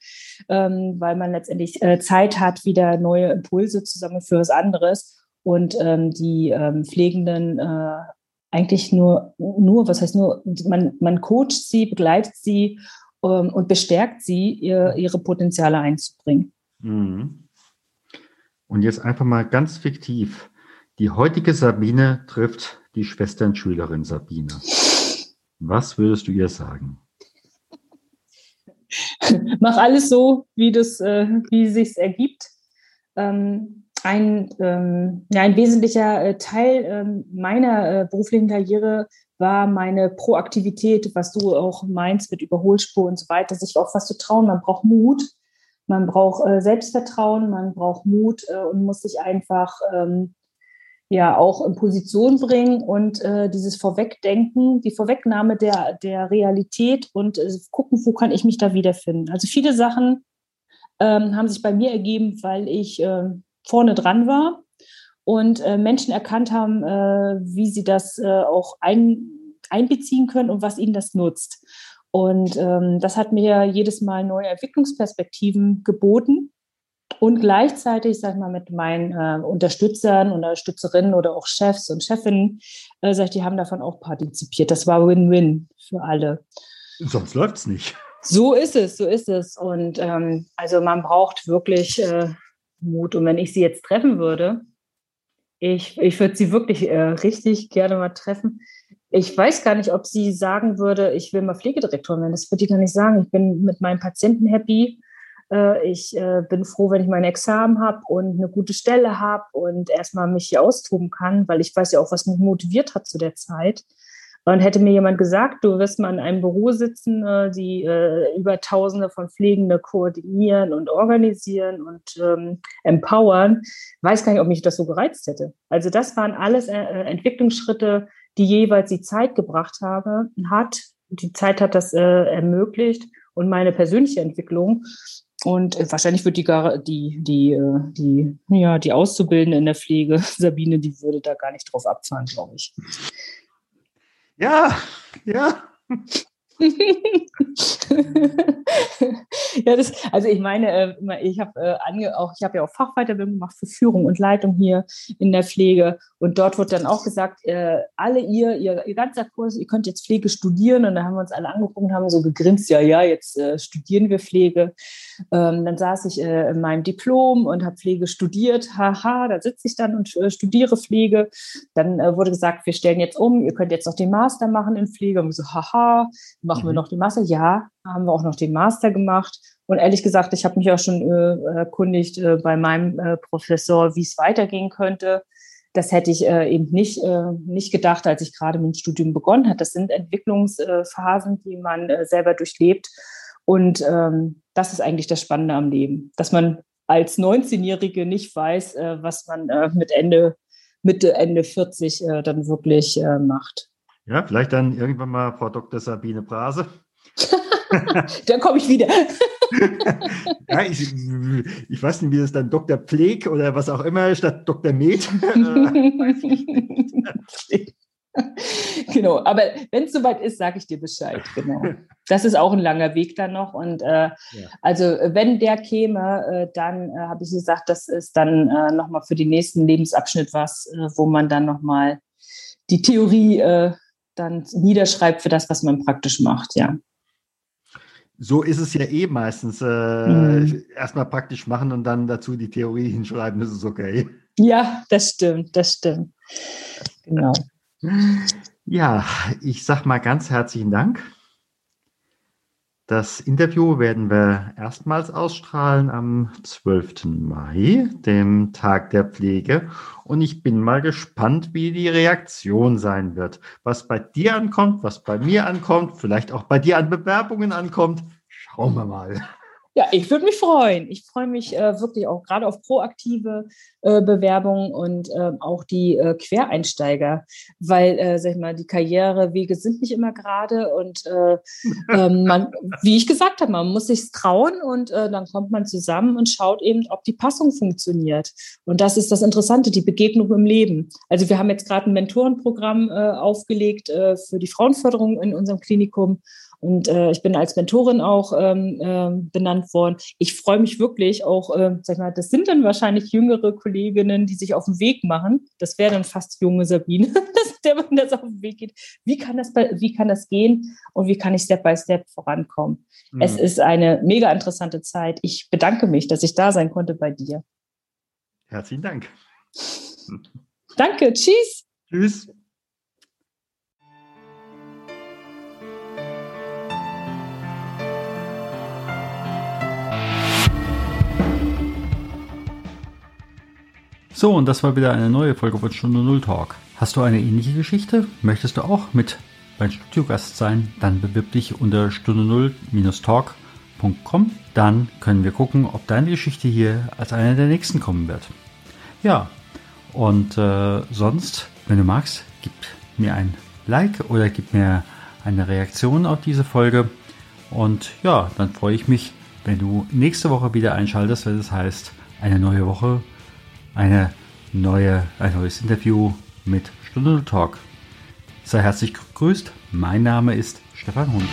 ähm, weil man letztendlich äh, Zeit hat, wieder neue Impulse zu sammeln für was anderes und ähm, die ähm, Pflegenden äh, eigentlich nur, nur, was heißt nur, man, man coacht sie, begleitet sie und bestärkt sie, ihr, ihre Potenziale einzubringen. Mhm. Und jetzt einfach mal ganz fiktiv. Die heutige Sabine trifft die Schwesternschülerin Sabine. Was würdest du ihr sagen? Mach alles so, wie das, äh, wie es sich ergibt. Ähm, ein, ähm, ja, ein wesentlicher äh, Teil ähm, meiner äh, beruflichen Karriere war meine Proaktivität, was du auch meinst mit Überholspur und so weiter, sich auf was zu trauen. Man braucht Mut, man braucht äh, Selbstvertrauen, man braucht Mut äh, und muss sich einfach ähm, ja auch in Position bringen und äh, dieses Vorwegdenken, die Vorwegnahme der, der Realität und äh, gucken, wo kann ich mich da wiederfinden. Also viele Sachen ähm, haben sich bei mir ergeben, weil ich äh, vorne dran war und äh, Menschen erkannt haben, äh, wie sie das auch ein, einbeziehen können und was ihnen das nutzt. Und ähm, das hat mir jedes Mal neue Entwicklungsperspektiven geboten. Und gleichzeitig, sag ich mal, mit meinen äh, Unterstützern, Unterstützerinnen oder auch Chefs und Chefinnen, äh, sag ich, die haben davon auch partizipiert. Das war Win-Win für alle. Sonst läuft es nicht. So ist es, so ist es. Und ähm, also man braucht wirklich äh, Mut. Und wenn ich sie jetzt treffen würde, ich, ich würde sie wirklich äh, richtig gerne mal treffen. Ich weiß gar nicht, ob sie sagen würde, ich will mal Pflegedirektorin werden. Das würde ich gar nicht sagen. Ich bin mit meinen Patienten happy. Äh, ich äh, bin froh, wenn ich mein Examen habe und eine gute Stelle habe und erstmal mich hier austoben kann, weil ich weiß ja auch, was mich motiviert hat zu der Zeit. Und hätte mir jemand gesagt, du wirst mal in einem Büro sitzen, äh, die über Tausende von Pflegenden koordinieren und organisieren und ähm, empowern, weiß gar nicht, ob mich das so gereizt hätte. Also das waren alles Entwicklungsschritte, die jeweils die Zeit gebracht habe, hat. Die Zeit hat das äh, ermöglicht und meine persönliche Entwicklung. Und äh, wahrscheinlich wird die, die, die, äh, die, ja, die Auszubildende in der Pflege, Sabine, die würde da gar nicht drauf abfahren, glaube ich. Ja, ja. ja, das, also ich meine, äh, ich habe äh, auch, ich habe ja auch Fachweiterbildung gemacht für Führung und Leitung hier in der Pflege und dort wird dann auch gesagt, äh, alle ihr, ihr, ihr ganzer Kurs, ihr könnt jetzt Pflege studieren und da haben wir uns alle angeguckt und haben so gegrinst, ja, ja, jetzt studieren wir Pflege. Ähm, dann saß ich in meinem Diplom und habe Pflege studiert, haha, da sitze ich dann und studiere Pflege. Dann wurde gesagt, wir stellen jetzt um, ihr könnt jetzt noch den Master machen in Pflege und so, haha, machen wir mhm. noch die Master? Ja, haben wir auch noch den Master gemacht. Und ehrlich gesagt, ich habe mich auch schon äh, erkundigt äh, bei meinem äh, Professor, wie es weitergehen könnte. Das hätte ich äh, eben nicht, äh, nicht gedacht, als ich gerade mit dem Studium begonnen habe. Das sind Entwicklungsphasen, die man äh, selber durchlebt. Und ähm, das ist eigentlich das Spannende am Leben, dass man als 19-Jährige nicht weiß, was man mit Ende, Mitte, Ende 40 dann wirklich macht. Ja, vielleicht dann irgendwann mal Frau Dr. Sabine Brase. dann komme ich wieder. ja, ich, ich, weiß nicht, wie das dann Dr. Pfleg oder was auch immer statt Dr. Med. genau, aber wenn es soweit ist, sage ich dir Bescheid. Genau. Das ist auch ein langer Weg dann noch. Und äh, ja. also wenn der käme, äh, dann äh, habe ich gesagt, das ist dann äh, nochmal für den nächsten Lebensabschnitt was, äh, wo man dann nochmal die Theorie äh, dann niederschreibt für das, was man praktisch macht, ja. So ist es ja eh meistens. Äh, mhm. Erstmal praktisch machen und dann dazu die Theorie hinschreiben, das ist okay. Ja, das stimmt, das stimmt. Genau. Ja, ich sag mal ganz herzlichen Dank. Das Interview werden wir erstmals ausstrahlen am 12. Mai, dem Tag der Pflege. Und ich bin mal gespannt, wie die Reaktion sein wird. Was bei dir ankommt, was bei mir ankommt, vielleicht auch bei dir an Bewerbungen ankommt. Schauen wir mal. Ja, ich würde mich freuen. Ich freue mich äh, wirklich auch gerade auf proaktive äh, Bewerbungen und äh, auch die äh, Quereinsteiger, weil, äh, sag ich mal, die Karrierewege sind nicht immer gerade und äh, ähm, man, wie ich gesagt habe, man muss sich trauen und dann kommt man zusammen und schaut eben, ob die Passung funktioniert. Und das ist das Interessante, die Begegnung im Leben. Also wir haben jetzt gerade ein Mentorenprogramm aufgelegt für die Frauenförderung in unserem Klinikum und äh, ich bin als Mentorin auch ähm, äh, benannt worden. Ich freue mich wirklich auch, äh, sag mal, das sind dann wahrscheinlich jüngere Kolleginnen, die sich auf den Weg machen. Das wäre dann fast junge Sabine, dass der man das auf den Weg geht. Wie kann das, wie kann das gehen und wie kann ich Step by Step vorankommen? Mhm. Es ist eine mega interessante Zeit. Ich bedanke mich, dass ich da sein konnte bei dir. Herzlichen Dank. Danke. Tschüss. Tschüss. So, und das war wieder eine neue Folge von Stunde Null Talk. Hast du eine ähnliche Geschichte? Möchtest du auch mit beim Studiogast sein? Dann bewirb dich unter stunde null-talk.com. Dann können wir gucken, ob deine Geschichte hier als eine der nächsten kommen wird. Ja, und äh, sonst, wenn du magst, gib mir ein Like oder gib mir eine Reaktion auf diese Folge. Und ja, dann freue ich mich, wenn du nächste Woche wieder einschaltest, wenn es heißt, eine neue Woche eine neue, ein neues Interview mit Stunde Talk. Sei herzlich gegrüßt. Mein Name ist Stefan Hund.